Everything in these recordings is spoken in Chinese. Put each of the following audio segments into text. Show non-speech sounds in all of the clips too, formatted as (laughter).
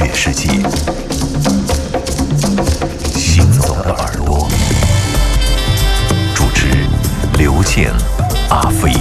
乐世界。行走的耳朵，主持刘健、阿飞。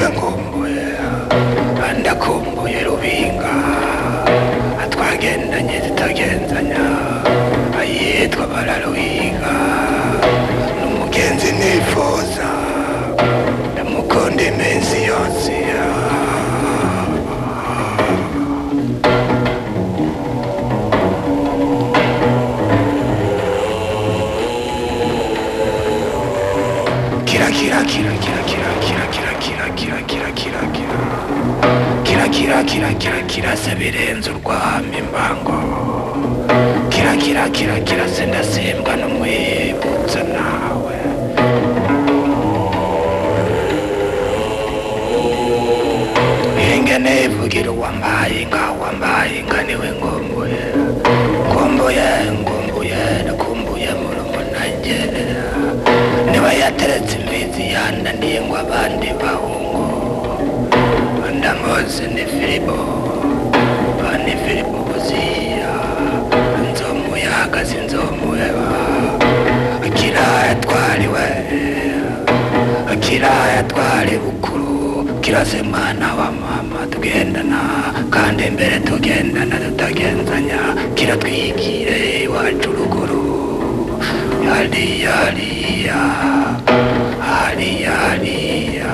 bakumbuye ndakumbuye rubinga. Twagendanye tutagenzanya. Ayitwa bararuhinga. N'umugenzi nifuza. Ndamukunda iminsi yose. Kira kira kira kira se birenze urwamo imbango kira kira kira kira se ndasimbwa n'umwibutsa nawe. Ingene ivugira uwambaye inka wambaye inka niwe ngombuye kirase mwana wa mama tugendana kandi mbere tugendana tutagenzanya kiratwigire iwacu ruguru hariya hariya hariya hariya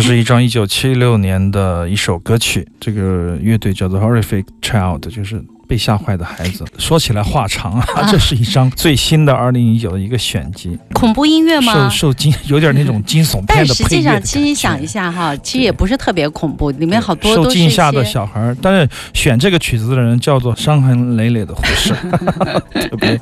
这是一张一九七六年的一首歌曲，这个乐队叫做 Horrific Child，就是被吓坏的孩子。(laughs) 说起来话长啊，这是一张 (laughs) 最新的二零一九的一个选集，恐怖音乐吗？受受惊 (laughs) 有点那种惊悚片但实际上，的配乐的其实你想一下哈，其实也不是特别恐怖，里面好多受惊吓的小孩儿，但是选这个曲子的人叫做伤痕累累的护士，特别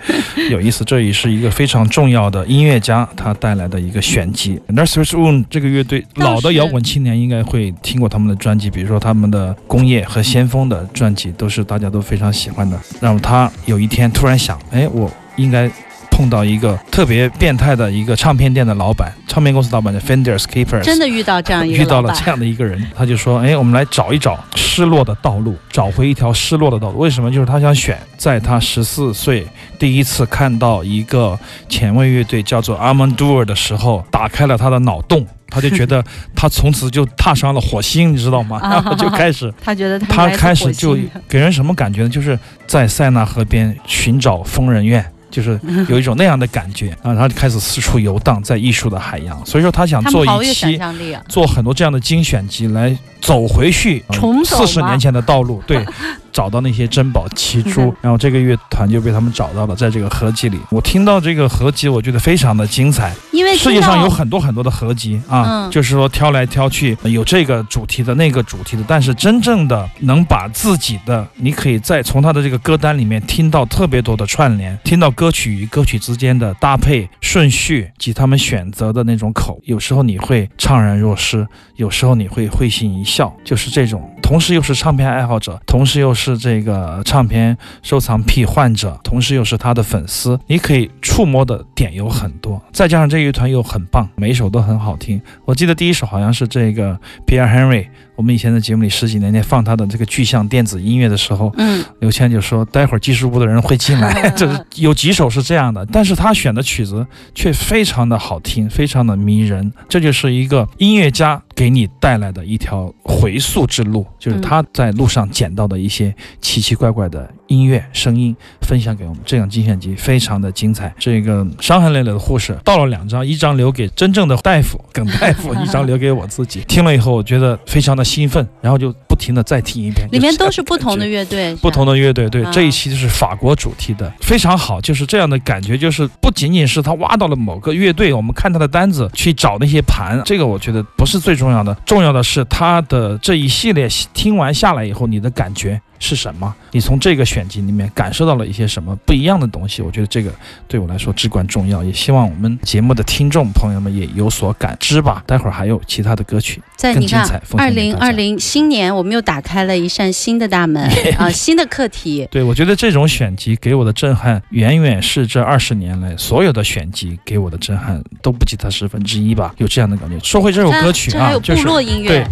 有意思。这也是一个非常重要的音乐家他带来的一个选集。Nursery Moon 这个乐队，老的摇滚青年应该会听过他们的专辑，比如说他们的《工业》和《先锋》的专辑，都是大家都非常喜欢的。然后他有一天突然想，哎，我应该。碰到一个特别变态的一个唱片店的老板，唱片公司老板叫 Fenders Keepers，真的遇到这样一个遇到了这样的一个人，他就说：“哎，我们来找一找失落的道路，找回一条失落的道路。为什么？就是他想选，在他十四岁第一次看到一个前卫乐队叫做 Armandour 的时候，打开了他的脑洞。”他就觉得他从此就踏上了火星，你知道吗？啊然后 (laughs) 就开始，(laughs) 他觉得他开始就给人什么感觉呢？就是在塞纳河边寻找疯人院。就是有一种那样的感觉 (laughs) 啊，然后就开始四处游荡在艺术的海洋，所以说他想做一期啊！做很多这样的精选集来走回去重四十年前的道路，(laughs) 对，找到那些珍宝奇珠，然后这个乐团就被他们找到了，在这个合集里，我听到这个合集，我觉得非常的精彩。因为世界上有很多很多的合集啊，嗯。就是说挑来挑去，有这个主题的那个主题的，但是真正的能把自己的，你可以再从他的这个歌单里面听到特别多的串联，听到歌曲与歌曲之间的搭配顺序及他们选择的那种口，有时候你会怅然若失，有时候你会会心一笑，就是这种，同时又是唱片爱好者，同时又是这个唱片收藏癖患者，同时又是他的粉丝，你可以触摸的点有很多，再加上这一团又很棒，每一首都很好听。我记得第一首好像是这个 Pierre Henry，我们以前在节目里十几年前放他的这个具象电子音乐的时候，嗯，刘谦就说待会儿技术部的人会进来，(laughs) 就是有几首是这样的，但是他选的曲子却非常的好听，非常的迷人，这就是一个音乐家给你带来的一条回溯之路，就是他在路上捡到的一些奇奇怪怪的音乐声音，分享给我们。这样精选集非常的精彩，这个伤痕累累的护士到了两张，一张留给真正的大夫耿大夫，一张留给我自己。听了以后，我觉得非常的兴奋，然后就不停的再听一遍。里面都是不同的乐队，不同的乐队，对啊这一期就是法国主题的，非常好，就是这样的感觉，就是不仅仅是他挖到了某个乐队，我们看他的单子去找那些盘，这个我觉得不是最重要的，重要的是他的这一系列听完下来以后，你的感觉是什么？你从这个选集里面感受到了一些什么不一样的东西？我觉得这个对我来说至关重要，也希望我们节目的听众朋友们也有所感知吧。待会儿还有其他的歌曲，更在你看精彩奉二零二零新年，我们又打开了一扇新的大门啊，新的课题。对，我觉得这种选集给我的震撼，远远是这二十年来所有的选集给我的震撼都不及它十分之一吧。有这样的感觉。说回这首歌曲这还有，啊就是部落音乐对，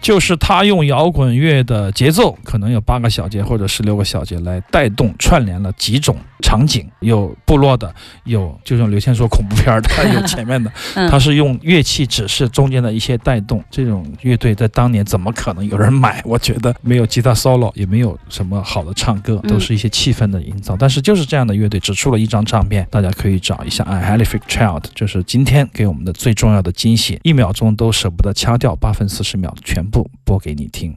就是他用摇滚乐的节奏，可能有八个小节或者十六个小节来带动串联了几种场景，有部落的，有就像刘谦说恐怖片的，(laughs) 有前面的，嗯他是用乐器指示中间的一些带动。这种乐队在当年怎么可能有人买？我觉得没有吉他 solo，也没有什么好的唱歌，嗯都是一些气氛的营造。但是就是这样的乐队，只出了一张唱片，大家可以找一下。I Halifax Child，就是今天给我们的最重要的惊喜，一秒钟都舍不得掐掉，八分四十秒全部播给你听。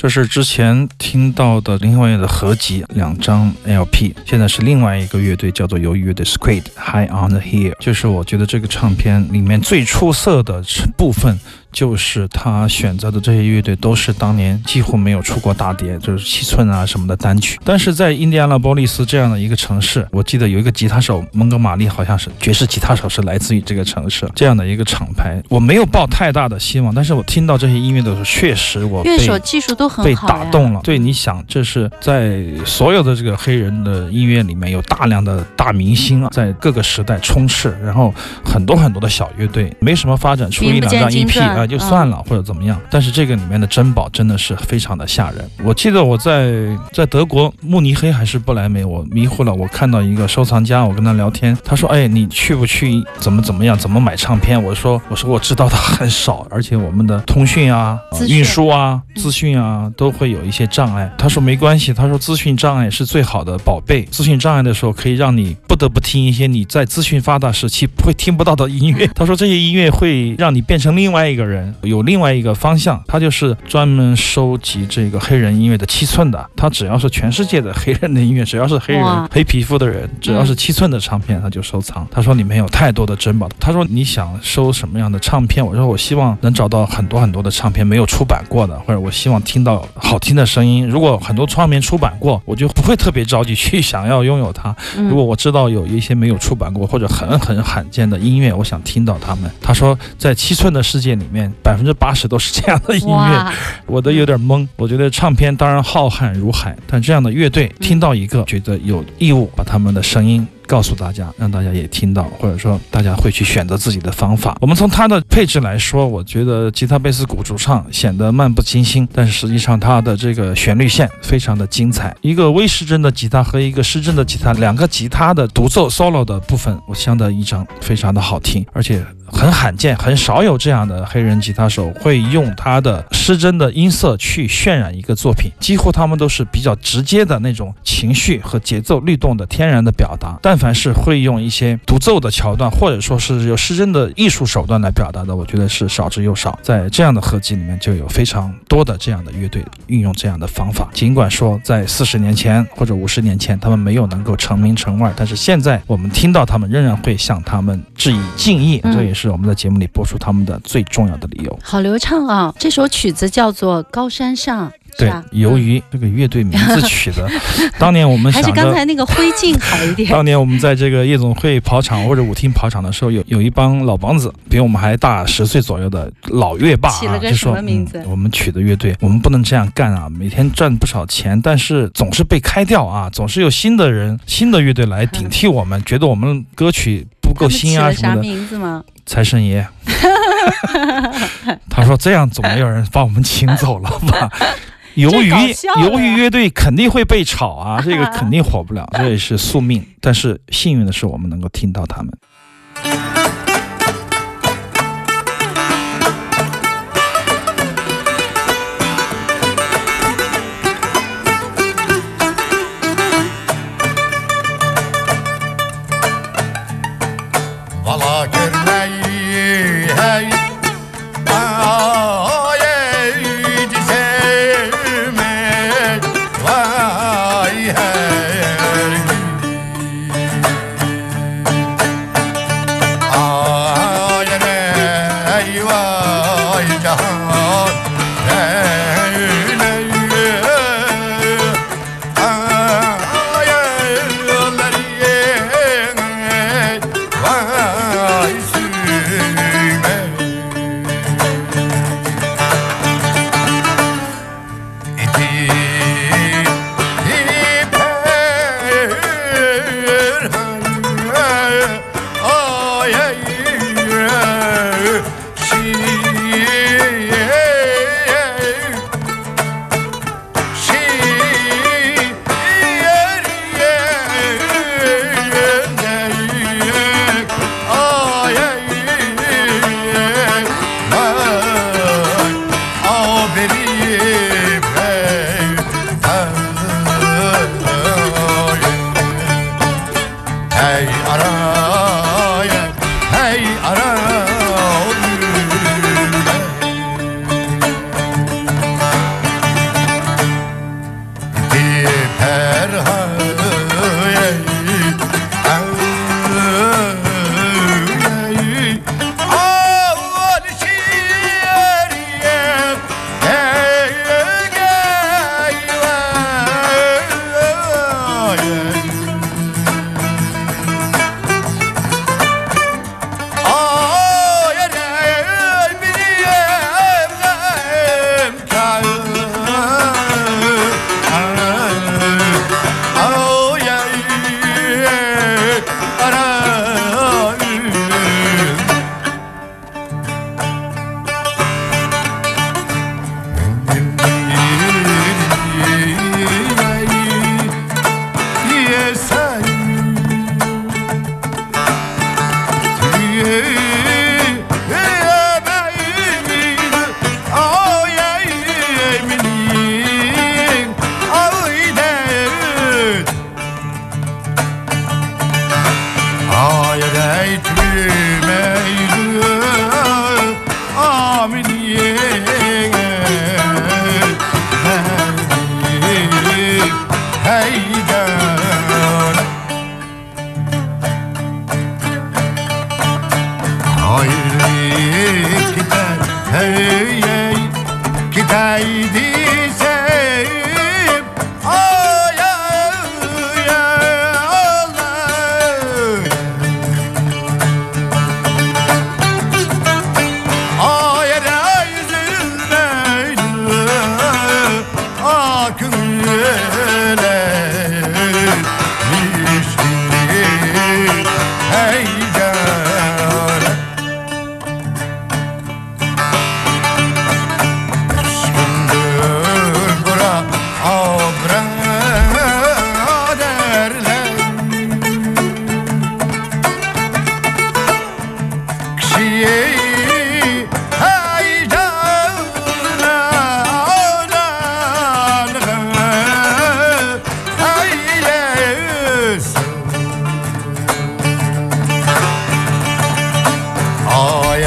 这是之前听到的另外的合集，两张 LP，现在是另外一个乐队叫做鱿鱼乐队 Squid High on the Hill，就是我觉得这个唱片里面最出色的部分。就是他选择的这些乐队都是当年几乎没有出过大碟，就是七寸啊什么的单曲。但是在印第安纳波利斯这样的一个城市，我记得有一个吉他手蒙哥马利，好像是爵士吉他手，是来自于这个城市这样的一个厂牌。我没有抱太大的希望，但是我听到这些音乐的时候，确实我乐手技术都很被打动了。对，你想，这是在所有的这个黑人的音乐里面有大量的大明星啊，在各个时代充斥，然后很多很多的小乐队没什么发展，出一两张 EP。啊，就算了，或者怎么样。但是这个里面的珍宝真的是非常的吓人。我记得我在在德国慕尼黑还是不来梅，我迷糊了。我看到一个收藏家，我跟他聊天，他说：“哎，你去不去？怎么怎么样？怎么买唱片？”我说：“我说我知道的很少，而且我们的通讯啊、运输啊、资讯啊都会有一些障碍。”他说：“没关系，他说资讯障碍是最好的宝贝。资讯障碍的时候，可以让你不得不听一些你在资讯发达时期不会听不到的音乐。(laughs) ”他说：“这些音乐会让你变成另外一个。”人有另外一个方向，他就是专门收集这个黑人音乐的七寸的。他只要是全世界的黑人的音乐，只要是黑人黑皮肤的人，只要是七寸的唱片，他就收藏。他说里面有太多的珍宝。他说你想收什么样的唱片？我说我希望能找到很多很多的唱片没有出版过的，或者我希望听到好听的声音。如果很多唱片出版过，我就不会特别着急去想要拥有它。如果我知道有一些没有出版过或者很很罕见的音乐，我想听到他们。他说在七寸的世界里面。百分之八十都是这样的音乐，我都有点懵。我觉得唱片当然浩瀚如海，但这样的乐队听到一个，觉得有义务把他们的声音。告诉大家，让大家也听到，或者说大家会去选择自己的方法。我们从它的配置来说，我觉得吉他、贝斯、鼓、主唱显得漫不经心，但是实际上它的这个旋律线非常的精彩。一个微失真的吉他和一个失真的吉他，两个吉他的独奏 solo 的部分，我相得益彰，非常的好听，而且很罕见，很少有这样的黑人吉他手会用他的失真的音色去渲染一个作品。几乎他们都是比较直接的那种情绪和节奏律动的天然的表达，但。凡是会用一些独奏的桥段，或者说是有失真的艺术手段来表达的，我觉得是少之又少。在这样的合集里面，就有非常多的这样的乐队运用这样的方法。尽管说在四十年前或者五十年前，他们没有能够成名成腕，但是现在我们听到他们，仍然会向他们致以敬意。这也是我们在节目里播出他们的最重要的理由。好流畅啊！这首曲子叫做《高山上》。对，由于这个乐队名字取的，当年我们 (laughs) 还是刚才那个灰烬好一点。当年我们在这个夜总会跑场或者舞厅跑场的时候，有有一帮老梆子，比我们还大十岁左右的老乐霸啊，就说我们取的乐队，我们不能这样干啊，每天赚不少钱，但是总是被开掉啊，总是有新的人、新的乐队来顶替我们，觉得我们歌曲不够新啊什么的。啥名字吗？财神爷。(laughs) 他说这样总没有人把我们请走了吧？(laughs) 由于由于乐队肯定会被炒啊，这个肯定火不了，(laughs) 这也是宿命。但是幸运的是，我们能够听到他们。ara.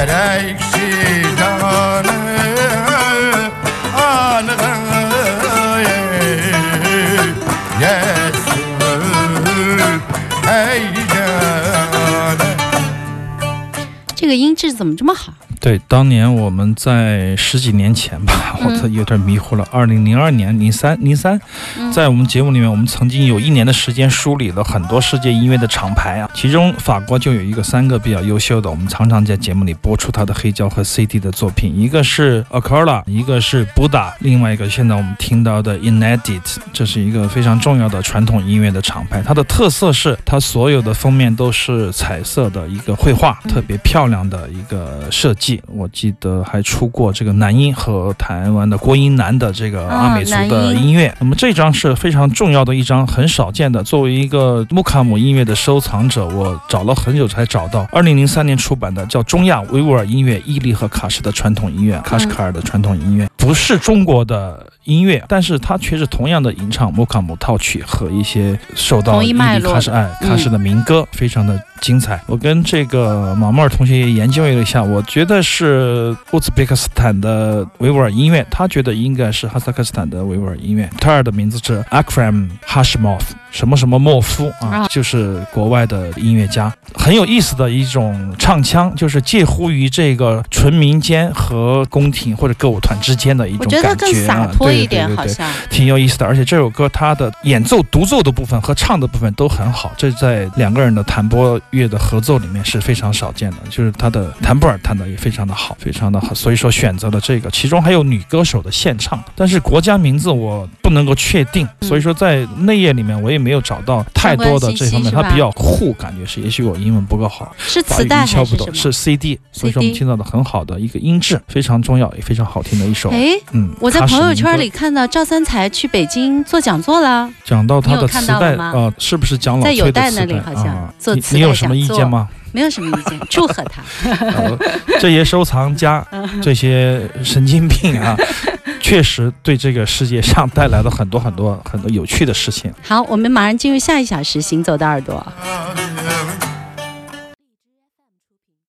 Ayar ekşi canı Yesin hey canı 这个音质怎么这么好？对，当年我们在十几年前吧，我都有点迷糊了。二零零二年、零三、零三，在我们节目里面，我们曾经有一年的时间梳理了很多世界音乐的厂牌啊，其中法国就有一个三个比较优秀的，我们常常在节目里播出它的黑胶和 CD 的作品，一个是 Acola，一个是 Buddha，另外一个现在我们听到的 Inedit，这是一个非常重要的传统音乐的厂牌。它的特色是它所有的封面都是彩色的一个绘画，特别漂亮的一个设计。我记得还出过这个男音和台湾的郭英男的这个阿美族的音乐。那么这张是非常重要的一张，很少见的。作为一个木卡姆音乐的收藏者，我找了很久才找到，二零零三年出版的叫《中亚维吾尔音乐伊犁和喀什的传统音乐》，喀什喀尔的传统音乐，不是中国的音乐，但是他却是同样的吟唱摩卡姆套曲和一些受到同一伊脉络犁喀什哎嗯喀什的民歌，非常的精彩。我跟这个马莫尔同学也研究了一下，我觉得是乌兹别克斯坦的维吾尔音乐，他觉得应该是哈萨克斯坦的维吾尔音乐。他尔的名字是 Akram Hashimov，什么什么莫夫啊啊，就是国外的音乐家，很有意思的一种唱腔，就是介乎于这个纯民间和宫廷或者歌舞团之间的一种我觉得更感觉啊，洒脱对一点，对对对好像。挺有意思的，而且这首歌它的演奏、独奏的部分和唱的部分都很好，这在两个人的弹拨乐的合奏里面是非常少见的。就是他的弹拨尔弹的也非常的好，非常的好，所以说选择了这个。其中还有女歌手的献唱，但是国家名字我不能够确定，嗯所以说在内页里面我也没有找到太多的这方面。它比较酷，感觉是，也许我英文不够好，是磁带敲不懂，是 CD，所以说我们听到的很好的一个音质，非常重要也非常好听的一首。哎，嗯，我在朋友圈里看到赵三才去北京做讲座了。讲到他的磁带，啊呃，是不是讲老在有崔的磁带那里好像啊做磁带你你有什么意见吗？没有什么意见，祝贺他。(laughs) 呃这些收藏家，(laughs) 这些神经病啊，确实对这个世界上带来了很多很多很多有趣的事情。好，我们马上进入下一小时，行走的耳朵。Uh,